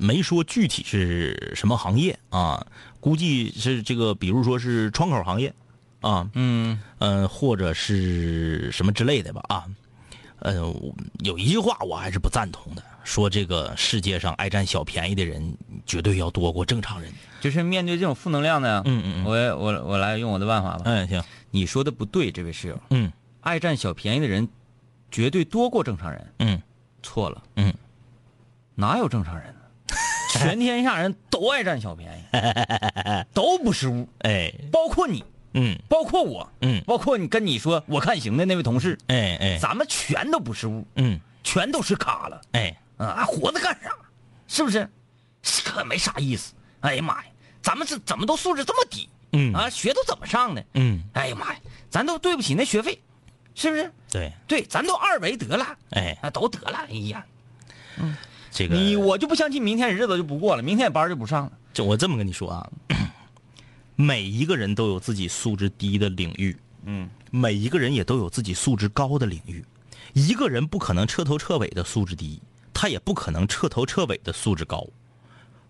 没说具体是什么行业啊，估计是这个，比如说是窗口行业啊，
嗯
呃，或者是什么之类的吧啊。呃，有一句话我还是不赞同的，说这个世界上爱占小便宜的人绝对要多过正常人。
就是面对这种负能量呢，
嗯嗯嗯。
我我我来用我的办法吧。
嗯，行，
你说的不对，这位室友，
嗯。
爱占小便宜的人绝对多过正常人，
嗯。
错了，
嗯，
哪有正常人呢？全天下人都爱占小便宜，都不是物，
哎，
包括你，
嗯
包括我，
嗯，
包括你跟你说我看行的那位同事，
哎哎，
咱们全都不是物，
嗯
全都是卡了。
哎，
啊，还活着干啥？是不是？是可没啥意思。哎呀妈呀，咱们是怎么都素质这么低？
嗯
啊，学都怎么上的？
嗯，
哎呀妈呀，咱都对不起那学费，是不是？
对，
对，咱都二维得了，
哎，
啊，都得了。哎呀，嗯
这个
你我就不相信明天日子就不过了，明天班就不上了。
就我这么跟你说啊，每一个人都有自己素质低的领域，
嗯，
每一个人也都有自己素质高的领域。一个人不可能彻头彻尾的素质低，他也不可能彻头彻尾的素质高。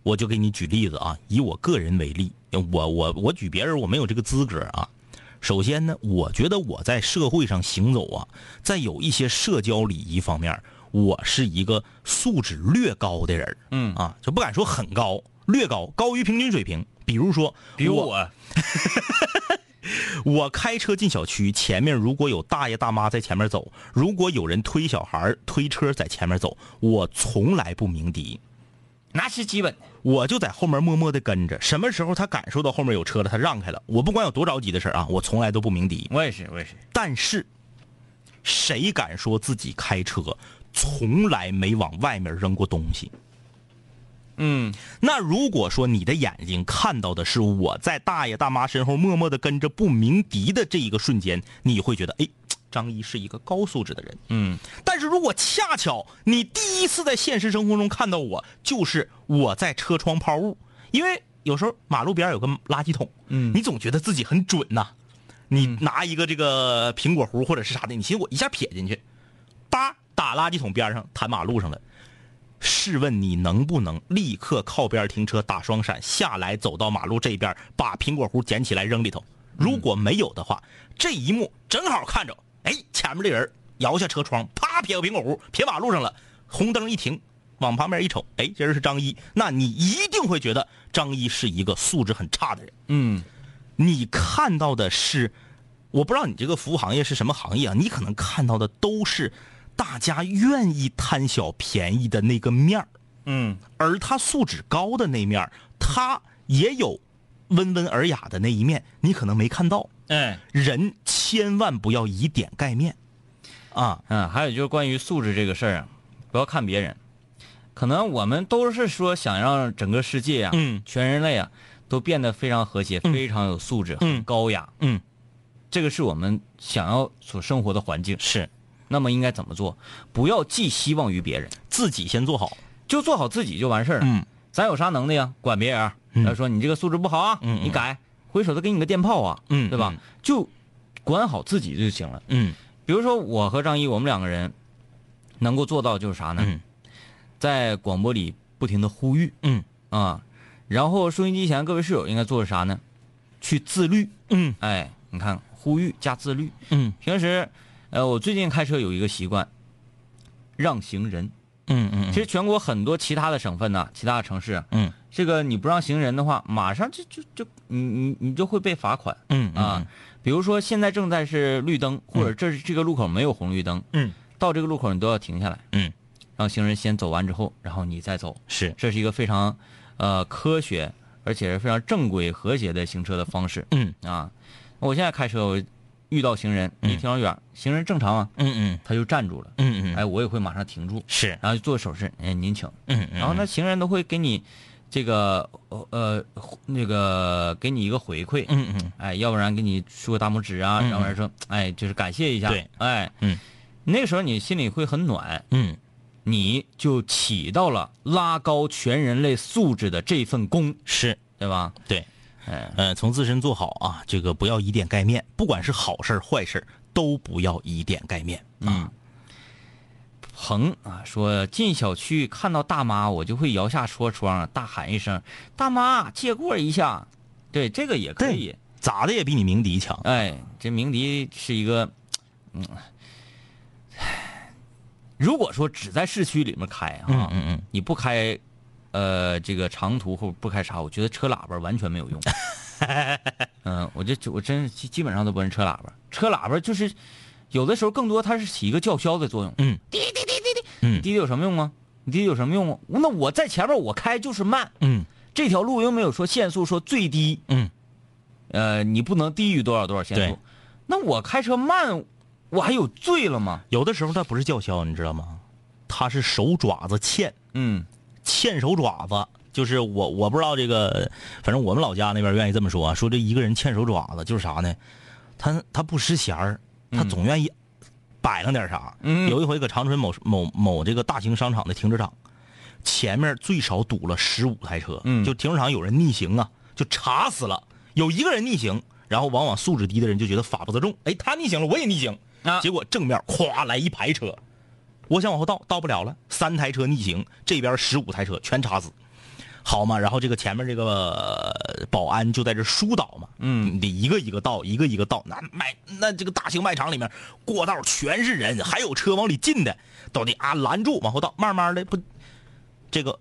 我就给你举例子啊，以我个人为例，我我我举别人我没有这个资格啊。首先呢，我觉得我在社会上行走啊，在有一些社交礼仪方面，我是一个素质略高的人。
嗯
啊，就不敢说很高，略高，高于平均水平。比如说，
比如我，
我开车进小区，前面如果有大爷大妈在前面走，如果有人推小孩推车在前面走，我从来不鸣笛，
那是基本的。
我就在后面默默的跟着。什么时候他感受到后面有车了，他让开了，我不管有多着急的事儿啊，我从来都不鸣笛。
我也是，我也是。
但是，谁敢说自己开车从来没往外面扔过东西？
嗯，
那如果说你的眼睛看到的是我在大爷大妈身后默默的跟着不鸣笛的这一个瞬间，你会觉得，哎，张一是一个高素质的人。
嗯，
但是如果恰巧你第一次在现实生活中看到我，就是我在车窗抛物，因为有时候马路边有个垃圾桶，
嗯
你总觉得自己很准呐、你拿一个这个苹果核或者是啥的，你寻思我一下撇进去，叭打垃圾桶边上弹马路上了。试问你能不能立刻靠边停车打双闪下来走到马路这边把苹果核捡起来扔里头？如果没有的话，这一幕正好看着，哎，前面的人摇下车窗，啪撇个苹果核撇马路上了，红灯一停，往旁边一瞅，哎，这人是张一，那你一定会觉得张一是一个素质很差的人。
嗯，
你看到的是，我不知道你这个服务行业是什么行业啊？你可能看到的都是大家愿意贪小便宜的那个面儿，
嗯，
而他素质高的那面儿，他也有温文尔雅的那一面，你可能没看到。
哎，
人千万不要以点盖面，啊，
嗯，还有就是关于素质这个事儿啊，不要看别人，可能我们都是说想让整个世界啊，
嗯。
全人类啊，都变得非常和谐，非常有素质，
嗯。
很高雅，
嗯，
这个是我们想要所生活的环境。
是
那么应该怎么做？不要寄希望于别人，
自己先做好。
就做好自己就完事儿了。
嗯，
咱有啥能耐呀？管别人？
嗯
他说你这个素质不好啊，你改，回手再给你个电炮啊，
嗯
对吧？
嗯
就管好自己就行了。
嗯
比如说我和张一，我们两个人能够做到就是啥呢？
嗯
在广播里不停的呼吁
嗯
啊，然后收音机前各位室友应该做的啥呢？去自律。
嗯
哎，你看呼吁加自律。
嗯
平时，呃，我最近开车有一个习惯，让行人。
嗯嗯
其实全国很多其他的省份呢、其他的城市啊，
嗯
这个你不让行人的话，马上就就就你你你就会被罚款
嗯
啊。比如说现在正在是绿灯，或者这这个路口没有红绿灯，
嗯
到这个路口你都要停下来，
嗯，
让行人先走完之后，然后你再走，
是
这是一个非常呃科学而且是非常正规和谐的行车的方式
嗯
啊。我现在开车，我遇到行人，离挺老远，行人正常啊，
嗯嗯。
他就站住了，
嗯嗯
哎，我也会马上停住，
是。
然后就做手势，哎，您请。
嗯嗯
然后那，行人都会给你这个呃呃那个给你一个回馈，
嗯嗯。
哎，要不然给你竖个大拇指啊，
嗯
要不然说哎就是感谢一下，
对，
哎，
嗯，
那个时候你心里会很暖，
嗯。
你就起到了拉高全人类素质的这份功，
是。
对吧？
对。
哎，
呃，从自身做好啊，这个不要以点盖面，不管是好事坏事都不要以点盖面啊。
鹏啊说进小区看到大妈，我就会摇下车窗，大喊一声“大妈，借过一下”，对，这个也可以。
咋的也比你鸣笛强。
哎，这鸣笛是一个，嗯，如果说只在市区里面开啊，
嗯嗯嗯，
你不开，呃，这个长途或不开啥，我觉得车喇叭完全没有用。嗯，我这我真基基本上都不认车喇叭，车喇叭就是有的时候更多它是起一个叫嚣的作用。
嗯，
滴滴滴滴滴，
嗯
滴滴有什么用啊？你滴滴有什么用啊？那我在前面我开就是慢，
嗯
这条路又没有说限速说最低，
嗯，
呃，你不能低于多少多少限速。那我开车慢，我还有罪了吗？
有的时候它不是叫嚣，你知道吗？它是手爪子欠
嗯
欠手爪子。就是我我不知道这个，反正我们老家那边愿意这么说啊，说这一个人欠手爪子就是啥呢？他他不识闲儿，他总愿意摆弄点啥。
嗯
有一回搁长春某某某这个大型商场的停车场，前面最少堵了十五台车，
嗯
就停车场有人逆行啊，就查死了，有一个人逆行，然后往往素质低的人就觉得法不责众，哎，他逆行了，我也逆行，
啊
结果正面咵来一排车，我想往后倒，倒不了了，三台车逆行，这边十五台车全插死。好嘛，然后这个前面这个呃保安就在这疏导嘛，嗯，得一个一个倒，一个一个倒。那卖那这个大型卖场里面过道全是人，还有车往里进的，都得啊拦住往后倒，慢慢的不，这个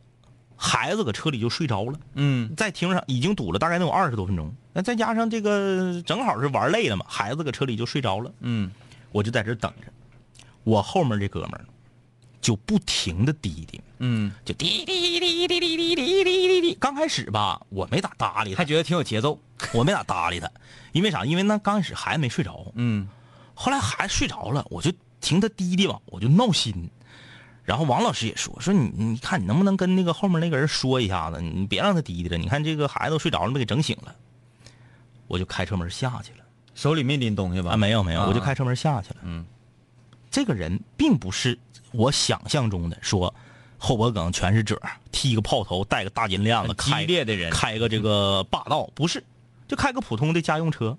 孩子搁车里就睡着了，
嗯。
在停车场已经堵了大概能有二十多分钟，那再加上这个正好是玩累了嘛，孩子搁车里就睡着了，
嗯。
我就在这等着，我后面这哥们儿就不停的滴滴，
嗯，
就滴滴滴滴滴滴滴滴滴滴。刚开始吧，我没咋搭理他
还，觉得挺有节奏。
我没咋搭理他，因为啥？因为那刚开始孩子没睡着，
嗯
后来孩子睡着了，我就听他滴滴吧，我就闹心。然后王老师也说说你你看你能不能跟那个后面那个人说一下子，你别让他滴滴了。你看这个孩子都睡着了，被给整醒了。我就开车门下去了。
手里没拎东西吧？
啊，没有没有，
啊
我就开车门下去了。
嗯，
这个人并不是我想象中的说后脖梗全是褶儿，剃个炮头，戴个大金链子，
激
开
烈的人
开个这个霸道，不是，就开个普通的家用车，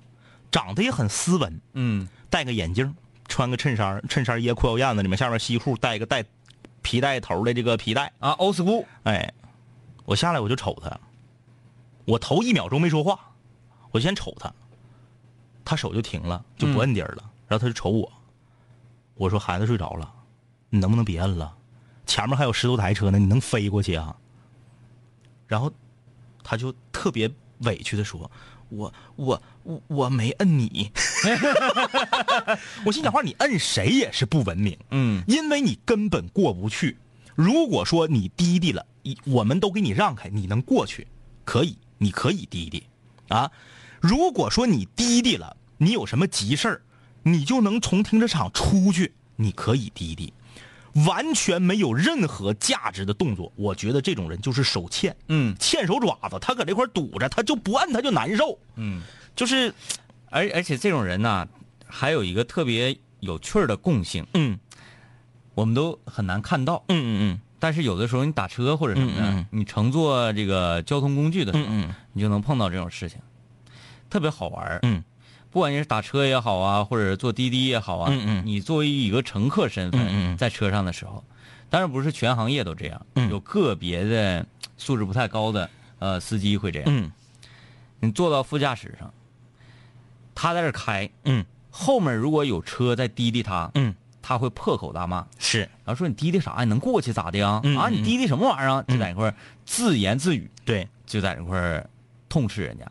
长得也很斯文，
嗯
戴个眼镜，穿个衬衫，衬衫掖裤腰燕子里面，下面西裤，带一个带皮带头的这个皮带。
啊，old school。
哎，我下来我就瞅他，我头一秒钟没说话，我先瞅他，他手就停了，就不摁底儿了，然后他就瞅我，我说孩子睡着了，你能不能别摁了？前面还有十多台车呢，你能飞过去啊？然后他就特别委屈的说：“我我我我没摁你。”我心想话，你摁谁也是不文明。
嗯
因为你根本过不去。如果说你滴滴了，一我们都给你让开，你能过去，可以，你可以滴滴，啊。如果说你滴滴了，你有什么急事儿，你就能从停车场出去，你可以滴滴。完全没有任何价值的动作，我觉得这种人就是手欠，
嗯。
欠手爪子，他搁这块堵着，他就不摁他就难受，
嗯，
就是，
而而且这种人呢，还有一个特别有趣的共性，
嗯。
我们都很难看到。
嗯嗯嗯。
但是有的时候你打车或者什么的，
嗯嗯嗯。
你乘坐这个交通工具的时候，你就能碰到这种事情，特别好玩
嗯
不管你是打车也好啊，或者坐滴滴也好啊，
嗯嗯。
你作为一个乘客身份，
嗯嗯嗯。
在车上的时候，当然不是全行业都这样，
嗯。
有个别的素质不太高的呃司机会这样。
嗯。
你坐到副驾驶上，他在这开，
嗯。
后面如果有车在滴滴他，
嗯，
他会破口大骂，
是，
然后说你滴滴啥？你能过去咋的呀？啊，
嗯嗯。
你滴滴什么玩意儿啊？就在那块儿自言自语，
对，
就在那块儿痛斥人家。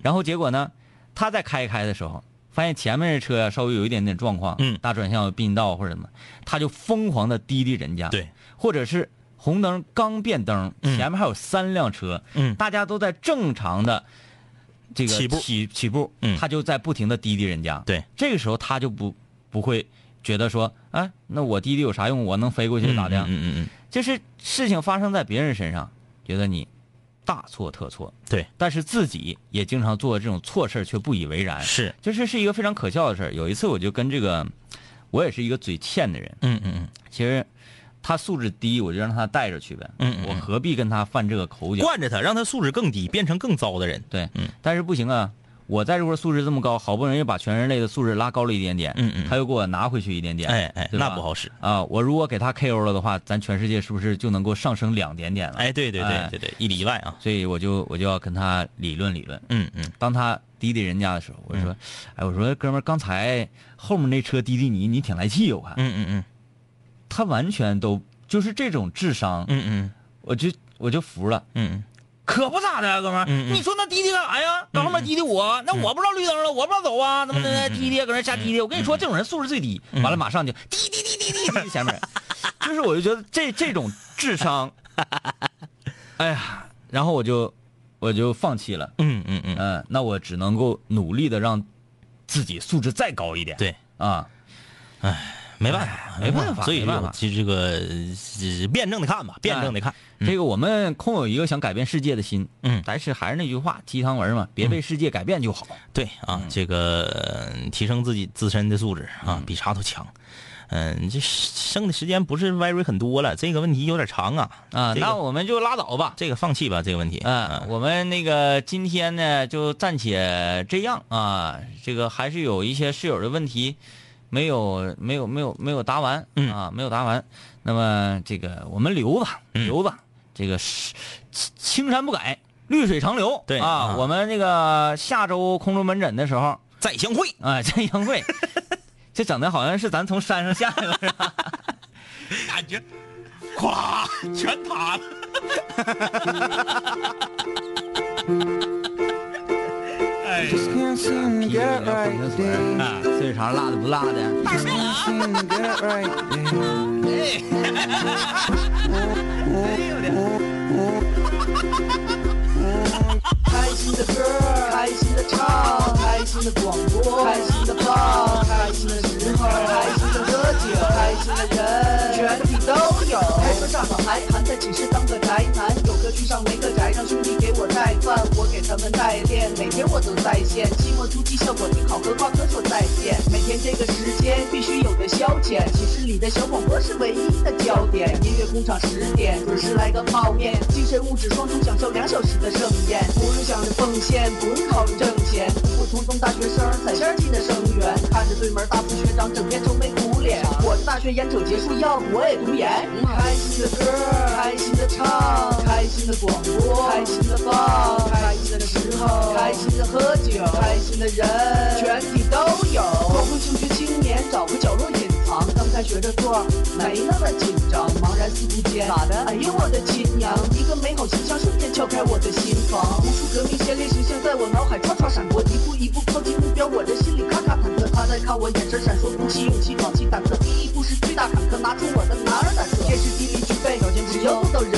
然后结果呢，他在开开的时候，发现前面的车呀稍微有一点点状况，
嗯。
大转向有并道或者什么，他就疯狂的滴滴人家，
对，
或者是红灯刚变灯，
嗯。
前面还有三辆车，
嗯。
大家都在正常的这个
起步。
起起步，
嗯。
他就在不停的滴滴人家，
对，
这个时候他就不不会觉得说，啊，那我滴滴有啥用？我能飞过去咋的？
嗯嗯嗯，
就是事情发生在别人身上，觉得你大错特错，
对，
但是自己也经常做这种错事儿却不以为然，
是，
就是是一个非常可笑的事儿。有一次我就跟这个，我也是一个嘴欠的人，
嗯嗯嗯，
其实他素质低，我就让他带着去呗，
嗯
我何必跟他犯这个口角？
惯着他，让他素质更低，变成更糟的人。
对，
嗯
但是不行啊。我在这块素质这么高，好不容易把全人类的素质拉高了一点点，
嗯嗯
他又给我拿回去一点点，
哎哎，那不好使。
啊！我如果给他 KO 了的话，咱全世界是不是就能够上升两点点了？
哎，对对对
哎
对对，一里外啊。
所以我就我就要跟他理论理论。
嗯嗯
当他滴滴人家的时候，我就说，哎，我说哥们儿，刚才后面那车滴滴你，你挺来气，我看、
嗯嗯嗯
他完全都就是这种智商，
嗯嗯
我就我就服了。
嗯嗯
可不咋的啊，哥们儿，
嗯嗯
你说那滴滴干啥呀？搁后面滴滴我，那我不知道绿灯了，我不知道走啊，怎么的？
嗯
滴滴搁那瞎滴滴，我跟你说，这种人素质最低。完了，马上就滴滴滴滴滴滴前面，就是我就觉得这这种智商，哎呀，然后我就我就放弃了。
嗯嗯嗯，
嗯，那我只能够努力的让自己素质再高一点。
对，
啊，
没办法，
没办法
所以
没办法
就这个呃辩证的看吧，辩证的看。
这个我们空有一个想改变世界的心，
嗯
但是还是那句话，鸡汤文嘛，别被世界改变就好。
对啊，这个呃提升自己自身的素质啊，比啥都强。嗯，这剩的时间不是 very 很多了，这个问题有点长啊
啊，
这个
那我们就拉倒吧。
这个放弃吧，这个问题。
嗯，我们那个今天呢就暂且这样啊。这个还是有一些室友的问题，没有没有没有没有答完、
嗯
啊，没有答完。那么这个我们留吧，
嗯
留吧，这个是青青山不改，绿水长流。
对
啊，
啊
我们这个下周空中门诊的时候，
再相会。
啊，再相会。这整的好像是咱从山上下来了，是吧？
感觉，咵，全塌了。哎
，Can't seem to get right there.
啊，岁数长辣的不辣的。
开心的歌，开心的唱，开心的广播，开心的放，开心的时候，开心的喝酒，开心的人，全体都有。开车上好还还在寝室当个宅男，有课去上没个宅，让兄弟给我带饭，我给他们代练，每天我都在线，期末突击效果挺好，和挂科说再见。每天这个时间必须有的消遣，寝室里的小广播是唯一的焦点。音乐工厂十点准时来个泡面，精神物质双重享受两小时的盛宴，不用想着奉献，不用考虑挣钱，普普通通大学生踩线进的生源，看着对门大副学长整天愁眉苦脸，我的大学眼瞅结束，要不我也读研。开心的歌，开心的唱，开心的广播，开心的放，开心的时候，开心的喝酒，开心的人，全体都有。光辉求学青年找个角落隐藏，刚开学的座没那么紧张，茫然四顾间，咋的？哎呦我的亲娘！一个美好形象瞬间敲开我的心房，无数革命先烈形象在我脑海唰唰闪过，一步一步靠近目标，我的心里咔咔忐忑。他在看我，眼神闪烁，鼓起勇气，壮起胆子，第一步是巨大坎坷，拿出我的男儿胆色，天时地利具备，条件只要做到人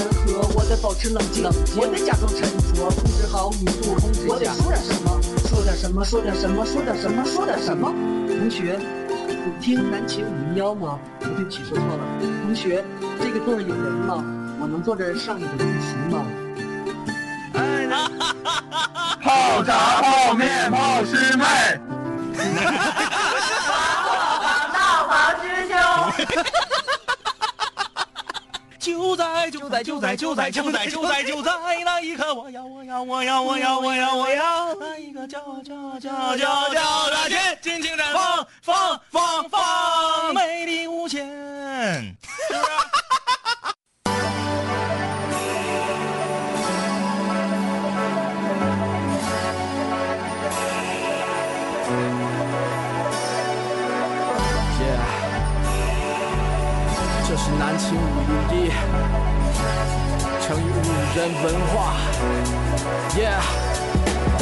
得保持冷静，我得假装沉着，控制好语速，控制下我得说点什么，说点什么，说点什么，说点什么，说点什么。同学，你听南琴五零幺吗？哦对不起，说错了。同学，这个座儿有人吗？我能坐这儿上一个自习吗？
哎泡茶、泡面、泡师妹。
在就在就在就在就在就在就在那一刻，我要我要我要我要我要我要那一个叫叫叫叫叫的天，尽情绽放放放放，美丽无限，
人文化。Yeah。